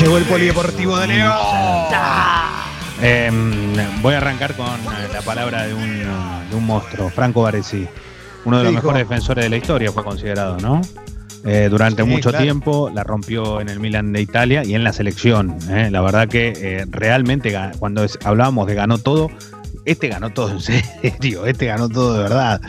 Llegó el polideportivo de León. Em, voy a arrancar con eh, la palabra de un, de un monstruo, Franco Baresi. Uno de los dijo? mejores defensores de la historia fue considerado, ¿no? Eh, durante Sí, mucho claro. tiempo la rompió en el Milan de Italia y en la selección. ¿eh? La verdad que realmente cuando hablábamos de ganó todo, este ganó todo en serio, este ganó todo de verdad.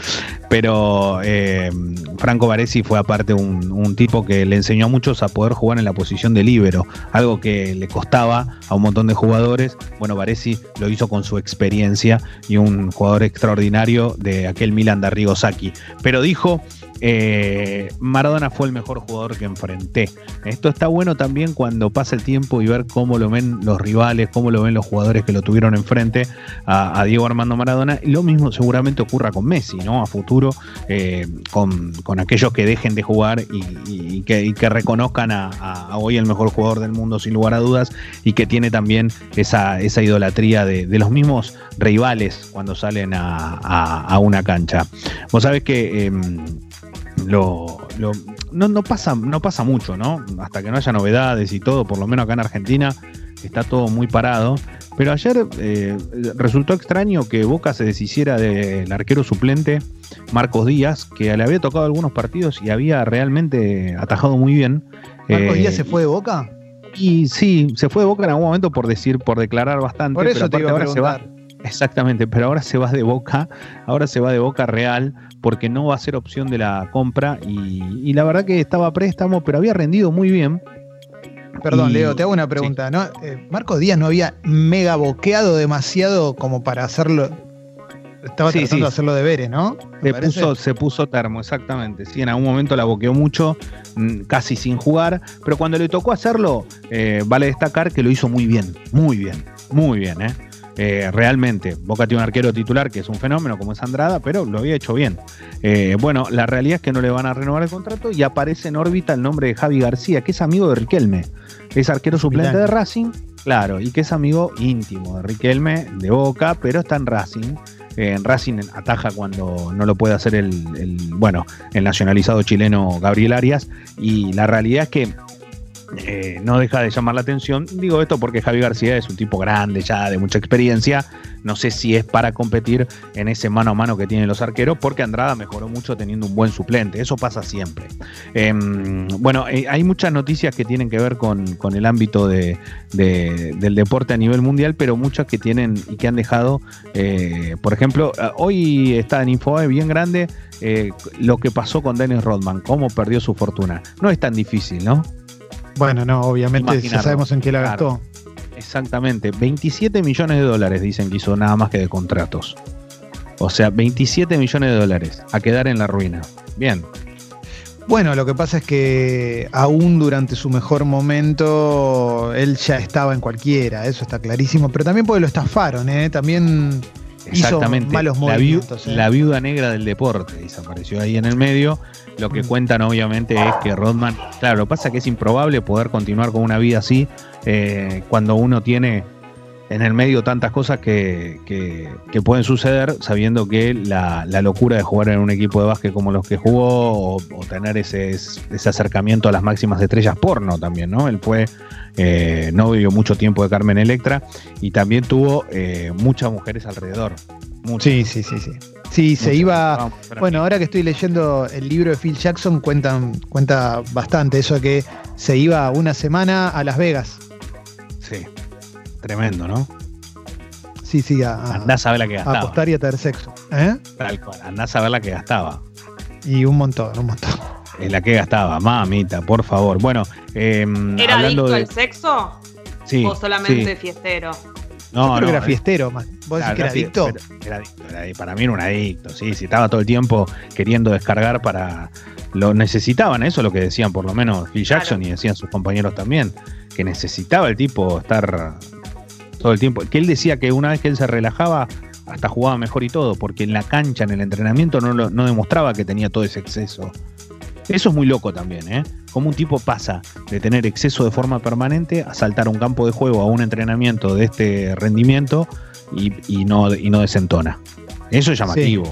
Pero eh, Franco Baresi fue aparte un, tipo que le enseñó a muchos a poder jugar en la posición de líbero, algo que le costaba a un montón de jugadores. Bueno, Baresi lo hizo con su experiencia y un jugador extraordinario de aquel Milan de Arrigo Sacchi. Pero dijo, eh, Maradona fue el mejor jugador que enfrenté. Esto está bueno también cuando pasa el tiempo y ver cómo lo ven los rivales, cómo lo ven los jugadores que lo tuvieron enfrente a, a Diego Armando Maradona. Lo mismo seguramente ocurra con Messi, ¿no? A futuro, eh, con, con aquellos que dejen de jugar y, que, reconozcan a, hoy el mejor jugador del mundo, sin lugar a dudas, y que tiene también esa, esa idolatría de, los mismos rivales cuando salen a, una cancha. Vos sabés que em, no, no pasa, no pasa mucho, ¿no? Hasta que no haya novedades y todo, por lo menos acá en Argentina está todo muy parado. Pero ayer eh, resultó extraño que Boca se deshiciera del arquero suplente Marcos Díaz, que le había tocado algunos partidos y había realmente atajado muy bien. ¿Marcos Eh, Díaz se fue de boca? y sí, se fue de Boca en algún momento por decir, por declarar bastante. Por pero eso te iba a ahora se va. preguntar. Exactamente, pero ahora se va de Boca, ahora se va de Boca Real porque no va a ser opción de la compra y, y la verdad que estaba préstamo, pero había rendido muy bien. Perdón, Y- Leo, te hago una pregunta. ¿no? Eh, Marcos Díaz no había mega boqueado demasiado como para hacerlo. Estaba Sí, tratando sí. de hacerlo de veres, ¿no? Se puso termo, exactamente. Sí, en algún momento la boqueó mucho, mm, casi sin jugar, pero cuando le tocó hacerlo, eh, vale destacar que lo hizo muy bien, muy bien, muy bien, ¿eh? Eh, realmente, Boca tiene un arquero titular que es un fenómeno como es Andrada, pero lo había hecho bien. Eh, bueno, la realidad es que no le van a renovar el contrato y aparece en órbita el nombre de Javi García, que es amigo de Riquelme. Es arquero suplente de Racing, claro, y que es amigo íntimo de Riquelme, de Boca, pero está en Racing. Eh, en Racing ataja cuando no lo puede hacer el, el, bueno, el nacionalizado chileno Gabriel Arias. Y la realidad es que eh, no deja de llamar la atención. Digo esto porque Javi García es un tipo grande, ya de mucha experiencia. No sé si es para competir en ese mano a mano que tienen los arqueros, porque Andrada mejoró mucho teniendo un buen suplente. Eso pasa siempre. Eh, bueno, eh, hay muchas noticias que tienen que ver con, el ámbito de, de- del deporte a nivel mundial, pero muchas que tienen y que han dejado, eh, por ejemplo, eh, hoy está en Infobae bien grande lo que pasó con Dennis Rodman, cómo perdió su fortuna. No es tan difícil, ¿no? Bueno, no, obviamente ya sabemos en qué la Claro. gastó. Exactamente, 27 millones de dólares dicen que hizo nada más que de contratos. O sea, 27 millones de dólares a quedar en la ruina. Bien, Bueno, lo que pasa es que aún durante su mejor momento él ya estaba en cualquiera, eso está clarísimo, pero también porque lo estafaron, ¿eh? También hizo exactamente. malos la, viu- movimientos. ¿eh? la viuda negra del deporte desapareció ahí en el medio. Lo que Mm. cuentan obviamente es que Rodman, claro, lo que pasa es que es improbable poder continuar con una vida así eh, cuando uno tiene en el medio tantas cosas que, que- que pueden suceder sabiendo que la, la locura de jugar en un equipo de básquet como los que jugó o, o tener ese, ese acercamiento a las máximas estrellas porno también, ¿no? Él fue eh, novio mucho tiempo de Carmen Electra y también tuvo eh, muchas mujeres alrededor. Muchas. Sí, sí, sí, sí. Sí, se iba. Bueno, ahora que estoy leyendo el libro de Phil Jackson, cuentan, cuenta bastante eso de que se iba una semana a Las Vegas. Sí, tremendo, ¿no? Sí, sí, a, a- Andás a ver la que a gastaba. apostar y a tener sexo. ¿eh? Tal cual, andás a ver la que gastaba. Y un montón, un montón. En la que gastaba, mamita, por favor. Bueno, eh, ¿Era hablando adicto de. al sexo Sí, o solamente sí. fiestero? No, Yo creo no, que era eh, fiestero, más. ¿Vos decís claro, que era sí, adicto? Era adicto, era adicto. Para mí era un adicto, sí. Si estaba todo el tiempo queriendo descargar para. Lo necesitaban, eso es lo que decían por lo menos Phil Jackson Claro. y decían sus compañeros también. Que necesitaba el tipo estar todo el tiempo. Que él decía que una vez que él se relajaba, hasta jugaba mejor y todo, porque en la cancha, en el entrenamiento, no, lo- no demostraba que tenía todo ese exceso. Eso es muy loco también, ¿eh? Cómo un tipo pasa de tener exceso de forma permanente a saltar a un campo de juego, a un entrenamiento de este rendimiento y, y no, y no desentona. Eso es llamativo.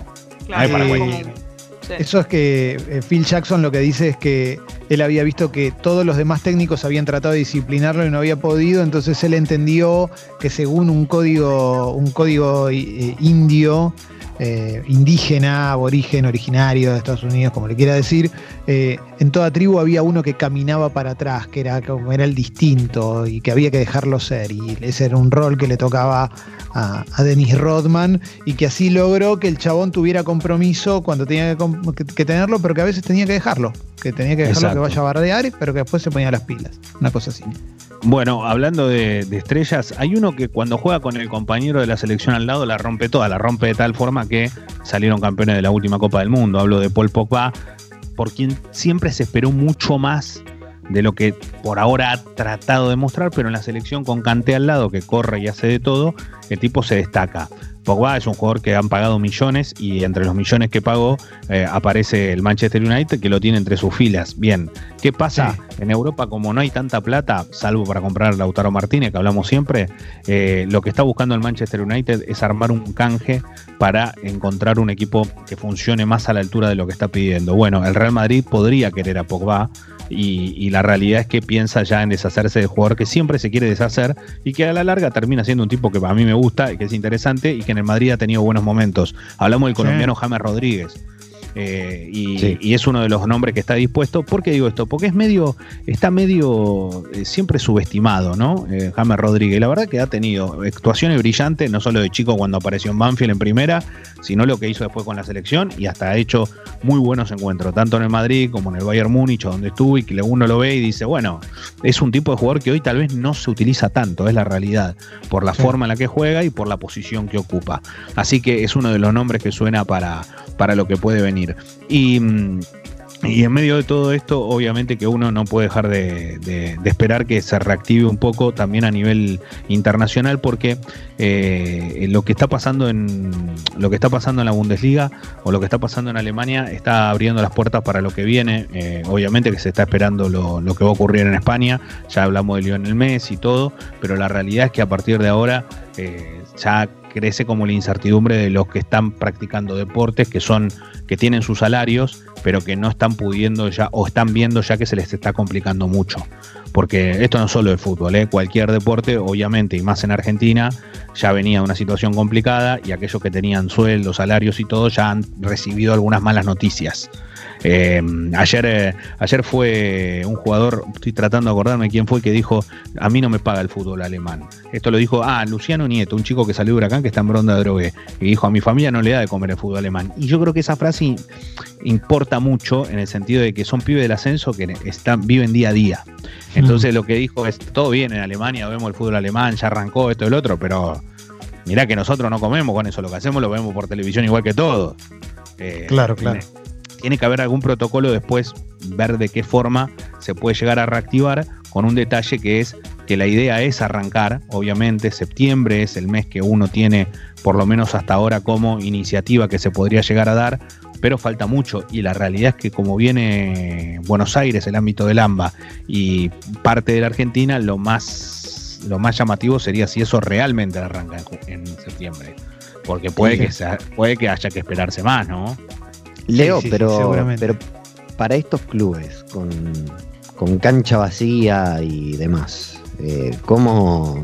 Claro, para como- cualquiera. sí. Eso es que eh, Phil Jackson lo que dice es que él había visto que todos los demás técnicos habían tratado de disciplinarlo y no había podido, entonces él entendió que según un código, un código eh, indio, eh, indígena, aborigen, originario de Estados Unidos, como le quiera decir, eh, en toda tribu había uno que caminaba para atrás, que era como era el distinto y que había que dejarlo ser. Y ese era un rol que le tocaba a, Dennis Rodman y que así logró que el chabón tuviera compromiso cuando tenía que, tenerlo, pero que a veces tenía que dejarlo, que tenía que dejarlo vaya a bardear, pero que después se ponía las pilas. Una cosa así. Bueno, hablando de, estrellas, hay uno que cuando juega con el compañero de la selección al lado la rompe toda, la rompe de tal forma que salieron campeones de la última Copa del Mundo. Hablo de Paul Pogba, por quien siempre se esperó mucho más de lo que por ahora ha tratado de mostrar, pero en la selección con Kanté al lado, que corre y hace de todo, el tipo se destaca. Pogba es un jugador que han pagado millones y entre los millones que pagó eh, aparece el Manchester United que lo tiene entre sus filas. Bien, ¿qué pasa? En Europa como no hay tanta plata, salvo para comprar Lautaro Martínez, que hablamos siempre, eh, lo que está buscando el Manchester United es armar un canje para encontrar un equipo que funcione más a la altura de lo que está pidiendo. Bueno, el Real Madrid podría querer a Pogba, y, la realidad es que piensa ya en deshacerse del jugador que siempre se quiere deshacer y que a la larga termina siendo un tipo que a mí me gusta, que es interesante y que en el Madrid ha tenido buenos momentos. Hablamos del colombiano James Rodríguez. Eh, y, es uno de los nombres que está dispuesto. ¿Por qué digo esto? Porque es medio, está medio eh, siempre subestimado, ¿no? Eh, James Rodríguez. La verdad que ha tenido actuaciones brillantes, no solo de chico cuando apareció en Banfield en primera, sino lo que hizo después con la selección y hasta ha hecho muy buenos encuentros, tanto en el Madrid como en el Bayern Múnich, donde estuvo y que uno lo ve y dice, bueno, es un tipo de jugador que hoy tal vez no se utiliza tanto, es la realidad, por la forma en la que juega y por la posición que ocupa. Así que es uno de los nombres que suena para, para lo que puede venir. Y, y en medio de todo esto, obviamente que uno no puede dejar de, esperar que se reactive un poco también a nivel internacional, porque eh, lo que está pasando en lo que está pasando en la Bundesliga o lo que está pasando en Alemania está abriendo las puertas para lo que viene. Eh, obviamente que se está esperando lo, que va a ocurrir en España. Ya hablamos de Lionel Messi y todo, pero la realidad es que a partir de ahora eh, ya crece como la incertidumbre de los que están practicando deportes, que son, que tienen sus salarios, pero que no están pudiendo ya, o están viendo ya que se les está complicando mucho. Porque esto no es solo el fútbol, ¿eh? cualquier deporte, obviamente, y más en Argentina, ya venía una situación complicada y aquellos que tenían sueldos, salarios y todo ya han recibido algunas malas noticias. Eh, ayer, eh, ayer fue un jugador, estoy tratando de acordarme quién fue, que dijo, a mí no me paga el fútbol alemán. Esto lo dijo, ah, Luciano Nieto, un chico que salió de Huracán que está en Bronda de Drogué, y dijo, a mi familia no le da de comer el fútbol alemán. Y yo creo que esa frase importa mucho en el sentido de que son pibes del ascenso que están, viven día a día. Entonces mm. lo que dijo es, todo bien en Alemania, vemos el fútbol alemán, ya arrancó esto y el otro, pero mirá que nosotros no comemos con eso, lo que hacemos lo vemos por televisión igual que todos. Eh, claro, claro tiene que haber algún protocolo después, ver de qué forma se puede llegar a reactivar, con un detalle que es que la idea es arrancar, obviamente septiembre es el mes que uno tiene, por lo menos hasta ahora, como iniciativa que se podría llegar a dar, pero falta mucho. Y la realidad es que como viene Buenos Aires, el ámbito del AMBA y parte de la Argentina, lo más, lo más llamativo sería si eso realmente arranca en, septiembre, porque puede, que puede que haya que esperarse más, ¿no? Leo, pero, pero para estos clubes con, cancha vacía y demás, eh, ¿cómo,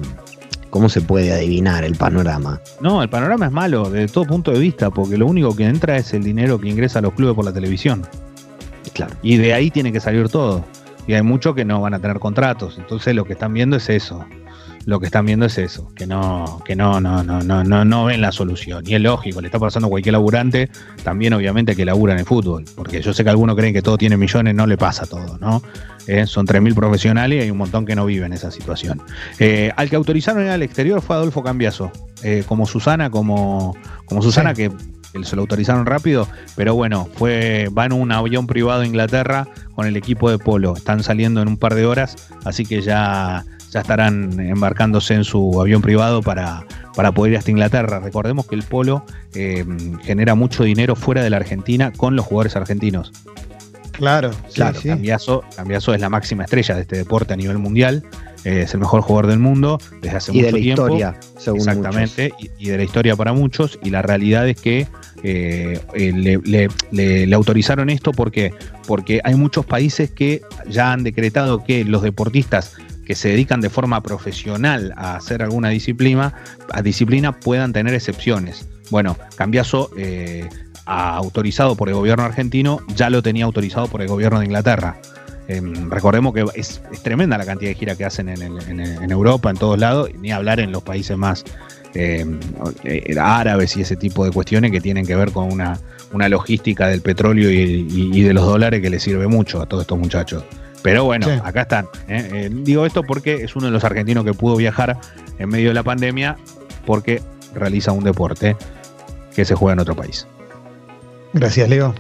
¿cómo se puede adivinar el panorama? No, el panorama es malo desde todo punto de vista, porque lo único que entra es el dinero que ingresa a los clubes por la televisión. Claro. Y de ahí tiene que salir todo. Y hay muchos que no van a tener contratos. Entonces lo que están viendo es eso lo que están viendo es eso, que no, que no, no, no, no, no, no ven la solución. Y es lógico, le está pasando a cualquier laburante, también obviamente que labura en el fútbol, porque yo sé que algunos creen que todo tiene millones, no le pasa todo, ¿no? Eh, son 3.000 profesionales y hay un montón que no viven esa situación. Eh, al que autorizaron ir al exterior fue Adolfo Cambiaso, eh, como Susana, como, como Susana, que se lo autorizaron rápido, pero bueno, fue, va en un avión privado a Inglaterra con el equipo de polo. Están saliendo en un par de horas, así que ya ya estarán embarcándose en su avión privado para, para poder ir hasta Inglaterra. Recordemos que el polo eh, genera mucho dinero fuera de la Argentina con los jugadores argentinos. Claro, claro. Cambiazo, es la máxima estrella de este deporte a nivel mundial. Eh, es el mejor jugador del mundo desde hace mucho tiempo. Historia, según Exactamente, y, de la historia para muchos. Y la realidad es que eh, eh, le, autorizaron esto porque, porque hay muchos países que ya han decretado que los deportistas que se dedican de forma profesional a hacer alguna disciplina, a disciplina puedan tener excepciones. Bueno, Cambiazo autorizado por el gobierno argentino, ya lo tenía autorizado por el gobierno de Inglaterra. Em, recordemos que es, tremenda la cantidad de gira que hacen en, Europa, en todos lados, ni hablar en los países más em, eh, árabes y ese tipo de cuestiones que tienen que ver con una, logística del petróleo y, de los dólares que les sirve mucho a todos estos muchachos. Pero bueno, acá están. ¿eh? Eh, digo esto porque es uno de los argentinos que pudo viajar en medio de la pandemia porque realiza un deporte que se juega en otro país. Gracias, Leo.